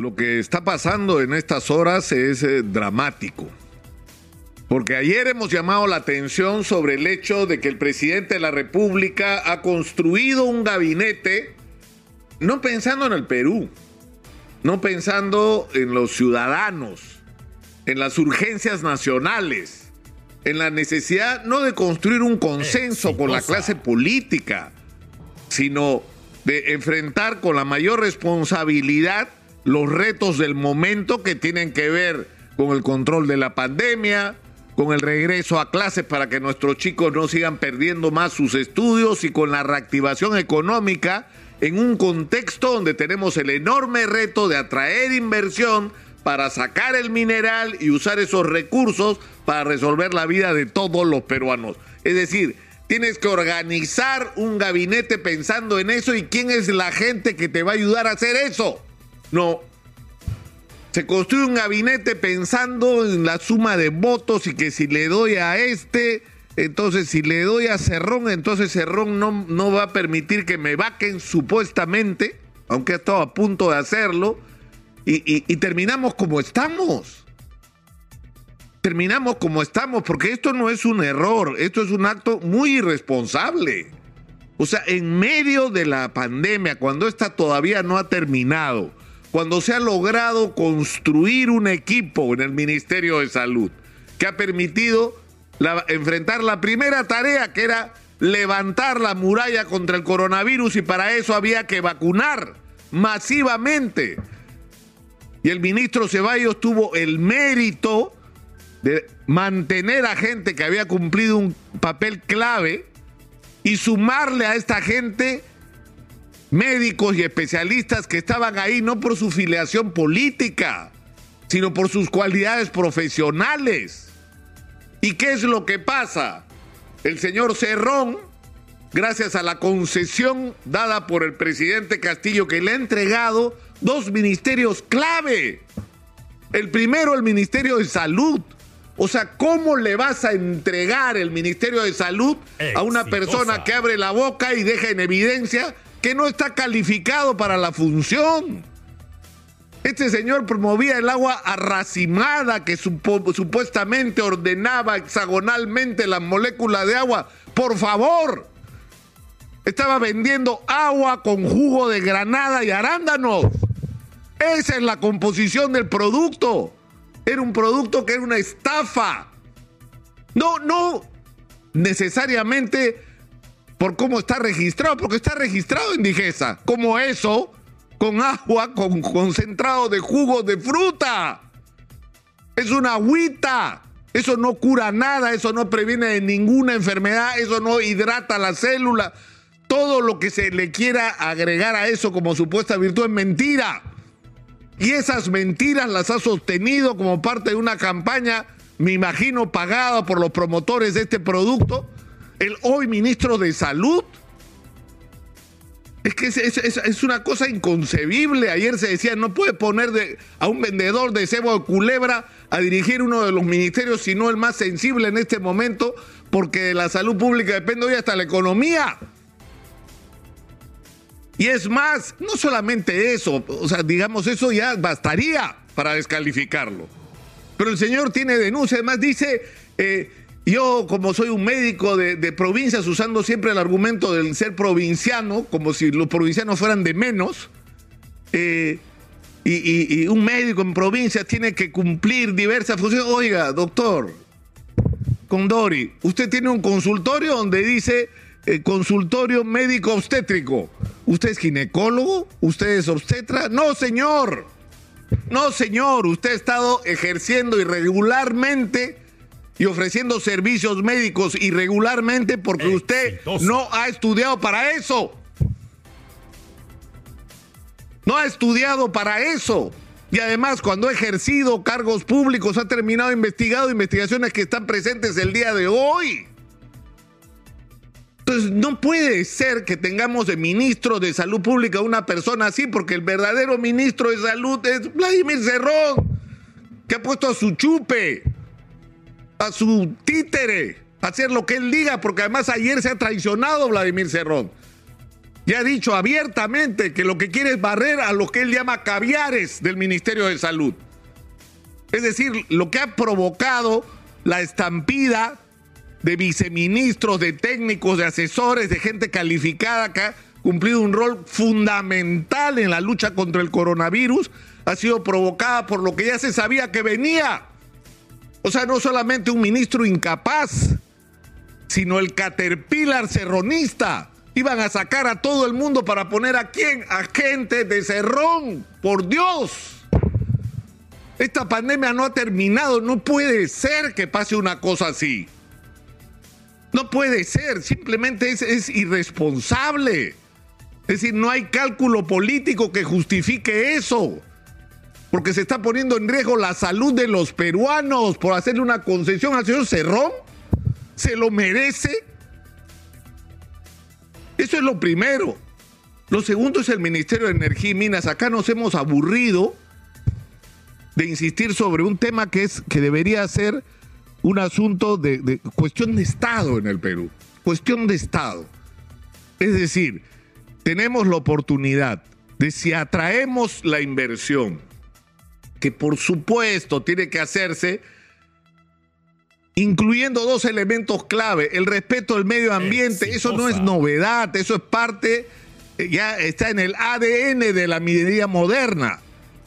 lo que está pasando en estas horas es eh, dramático. Porque ayer hemos llamado la atención sobre el hecho de que el presidente de la República ha construido un gabinete no pensando en el Perú, no pensando en los ciudadanos, en las urgencias nacionales, en la necesidad no de construir un consenso con la clase política, sino de enfrentar con la mayor responsabilidad los retos del momento que tienen que ver con el control de la pandemia, con el regreso a clases para que nuestros chicos no sigan perdiendo más sus estudios y con la reactivación económica en un contexto donde tenemos el enorme reto de atraer inversión para sacar el mineral y usar esos recursos para resolver la vida de todos los peruanos. Es decir, tienes que organizar un gabinete pensando en eso y quién es la gente que te va a ayudar a hacer eso. No. Se construye un gabinete pensando en la suma de votos y que si le doy a este, entonces si le doy a Cerrón, entonces Cerrón no, no va a permitir que me vaquen supuestamente, aunque ha estado a punto de hacerlo, y terminamos como estamos terminamos como estamos, porque esto no es un error, esto es un acto muy irresponsable. O sea, en medio de la pandemia, cuando esta todavía no ha terminado, cuando se ha logrado construir un equipo en el Ministerio de Salud que ha permitido enfrentar la primera tarea que era levantar la muralla contra el coronavirus y para eso había que vacunar masivamente. Y el ministro Ceballos tuvo el mérito de mantener a gente que había cumplido un papel clave y sumarle a esta gente médicos y especialistas que estaban ahí no por su filiación política, sino por sus cualidades profesionales. ¿Y qué es lo que pasa? El señor Cerrón, gracias a la concesión dada por el presidente Castillo, que le ha entregado dos ministerios clave. El primero, el Ministerio de Salud. O sea, ¿cómo le vas a entregar el Ministerio de Salud a una persona que abre la boca y deja en evidencia que no está calificado para la función. Este señor promovía el agua arracimada que supuestamente ordenaba hexagonalmente la molécula de agua. Por favor, estaba vendiendo agua con jugo de granada y arándanos. Esa es la composición del producto. Era un producto que era una estafa. No, no necesariamente por cómo está registrado, porque está registrado en Digesa, como eso, con agua, con concentrado de jugo de fruta. Es una agüita. Eso no cura nada, eso no previene de ninguna enfermedad, eso no hidrata la célula. Todo lo que se le quiera agregar a eso como supuesta virtud es mentira. Y esas mentiras las ha sostenido como parte de una campaña, me imagino, pagada por los promotores de este producto, el hoy ministro de Salud. Es que es, una cosa inconcebible. Ayer se decía, no puede poner a un vendedor de cebo de culebra a dirigir uno de los ministerios, sino el más sensible en este momento, porque de la salud pública depende hoy hasta la economía. Y es más, no solamente eso, o sea, digamos, eso ya bastaría para descalificarlo. Pero el señor tiene denuncia, además dice, eh, yo, como soy un médico de, provincias, usando siempre el argumento del ser provinciano, como si los provincianos fueran de menos, eh, y, un médico en provincias tiene que cumplir diversas funciones. Oiga, doctor Condori, usted tiene un consultorio donde dice eh, consultorio médico obstétrico. ¿Usted es ginecólogo? ¿Usted es obstetra? No, señor. No, señor. Usted ha estado ejerciendo irregularmente y ofreciendo servicios médicos irregularmente porque usted no ha estudiado para eso. No ha estudiado para eso. Y además, cuando ha ejercido cargos públicos, ha terminado investigado investigaciones que están presentes el día de hoy. Entonces, no puede ser que tengamos de ministro de Salud Pública una persona así, porque el verdadero ministro de Salud es Vladimir Cerrón, que ha puesto a su chupe a su títere, hacer lo que él diga, porque además ayer se ha traicionado Vladimir Cerrón. ya ha dicho abiertamente que lo que quiere es barrer a lo que él llama caviares del Ministerio de Salud. Es decir, lo que ha provocado la estampida de viceministros, de técnicos, de asesores, de gente calificada que ha cumplido un rol fundamental en la lucha contra el coronavirus, ha sido provocada por lo que ya se sabía que venía. O sea, no solamente un ministro incapaz, sino el caterpillar serronista. Iban a sacar a todo el mundo para poner a quién? A gente de Cerrón, por Dios. Esta pandemia no ha terminado, no puede ser que pase una cosa así. No puede ser, simplemente es, es irresponsable. Es decir, no hay cálculo político que justifique eso. Porque se está poniendo en riesgo la salud de los peruanos por hacerle una concesión al señor Cerrón. ¿Se lo merece? Eso es lo primero. Lo segundo es el Ministerio de Energía y Minas. Acá nos hemos aburrido de insistir sobre un tema que es que debería ser un asunto de, de, cuestión de Estado en el Perú, cuestión de Estado. Es decir, tenemos la oportunidad de si atraemos la inversión, que por supuesto tiene que hacerse, incluyendo dos elementos clave, el respeto al medio ambiente, Exitosa. eso no es novedad, eso es parte, ya está en el ADN de la minería moderna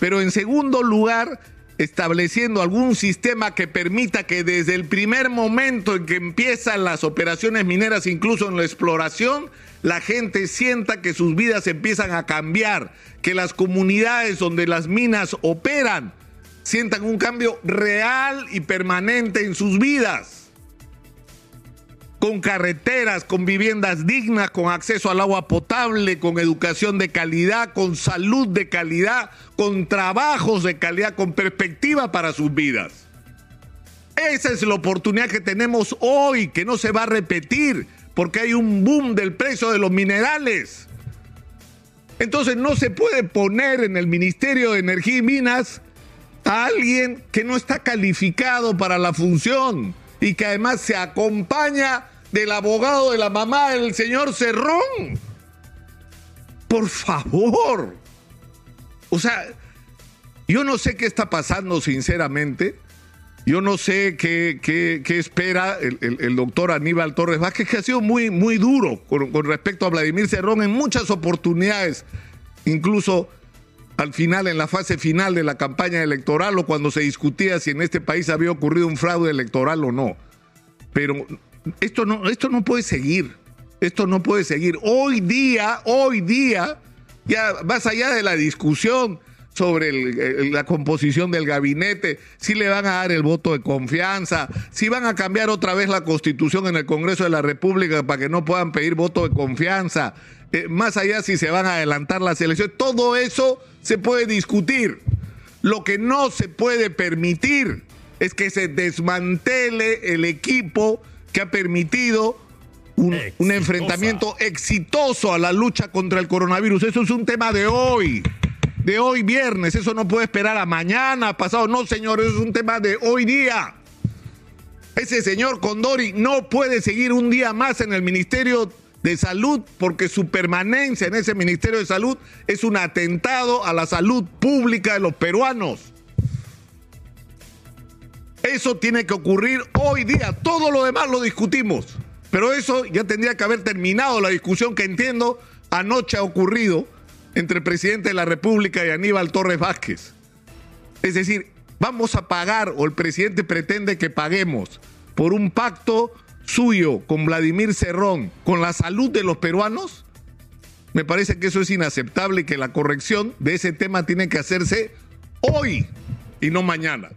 pero en segundo lugar, estableciendo algún sistema que permita que desde el primer momento en que empiezan las operaciones mineras, incluso en la exploración, la gente sienta que sus vidas empiezan a cambiar, que las comunidades donde las minas operan sientan un cambio real y permanente en sus vidas con carreteras, con viviendas dignas, con acceso al agua potable, con educación de calidad, con salud de calidad, con trabajos de calidad, con perspectiva para sus vidas. Esa es la oportunidad que tenemos hoy, que no se va a repetir, porque hay un boom del precio de los minerales. Entonces no se puede poner en el Ministerio de Energía y Minas a alguien que no está calificado para la función y que además se acompaña del abogado de la mamá del señor Cerrón. Por favor. O sea, yo no sé qué está pasando sinceramente. Yo no sé qué, qué, qué espera el, el, doctor Aníbal Torres Vázquez, que ha sido muy, muy duro con, con respecto a Vladimir Cerrón en muchas oportunidades, incluso al final, en la fase final de la campaña electoral o cuando se discutía si en este país había ocurrido un fraude electoral o no. Pero esto no, esto no puede seguir. Esto no puede seguir. Hoy día, hoy día, ya más allá de la discusión sobre la composición del gabinete, si le van a dar el voto de confianza, si van a cambiar otra vez la constitución en el Congreso de la República para que no puedan pedir voto de confianza, eh, más allá si se van a adelantar las elecciones, todo eso se puede discutir. Lo que no se puede permitir es que se desmantele el equipo que ha permitido un, un, enfrentamiento exitoso a la lucha contra el coronavirus. Eso es un tema de hoy, de hoy viernes. Eso no puede esperar a mañana, pasado. No, señor, eso es un tema de hoy día. Ese señor Condori no puede seguir un día más en el Ministerio de Salud porque su permanencia en ese Ministerio de Salud es un atentado a la salud pública de los peruanos. Eso tiene que ocurrir hoy día. Todo lo demás lo discutimos. Pero eso ya tendría que haber terminado la discusión que entiendo anoche ha ocurrido entre el presidente de la República y Aníbal Torres Vázquez. Es decir, vamos a pagar o el presidente pretende que paguemos por un pacto suyo con Vladimir Cerrón, con la salud de los peruanos. Me parece que eso es inaceptable y que la corrección de ese tema tiene que hacerse hoy y no mañana.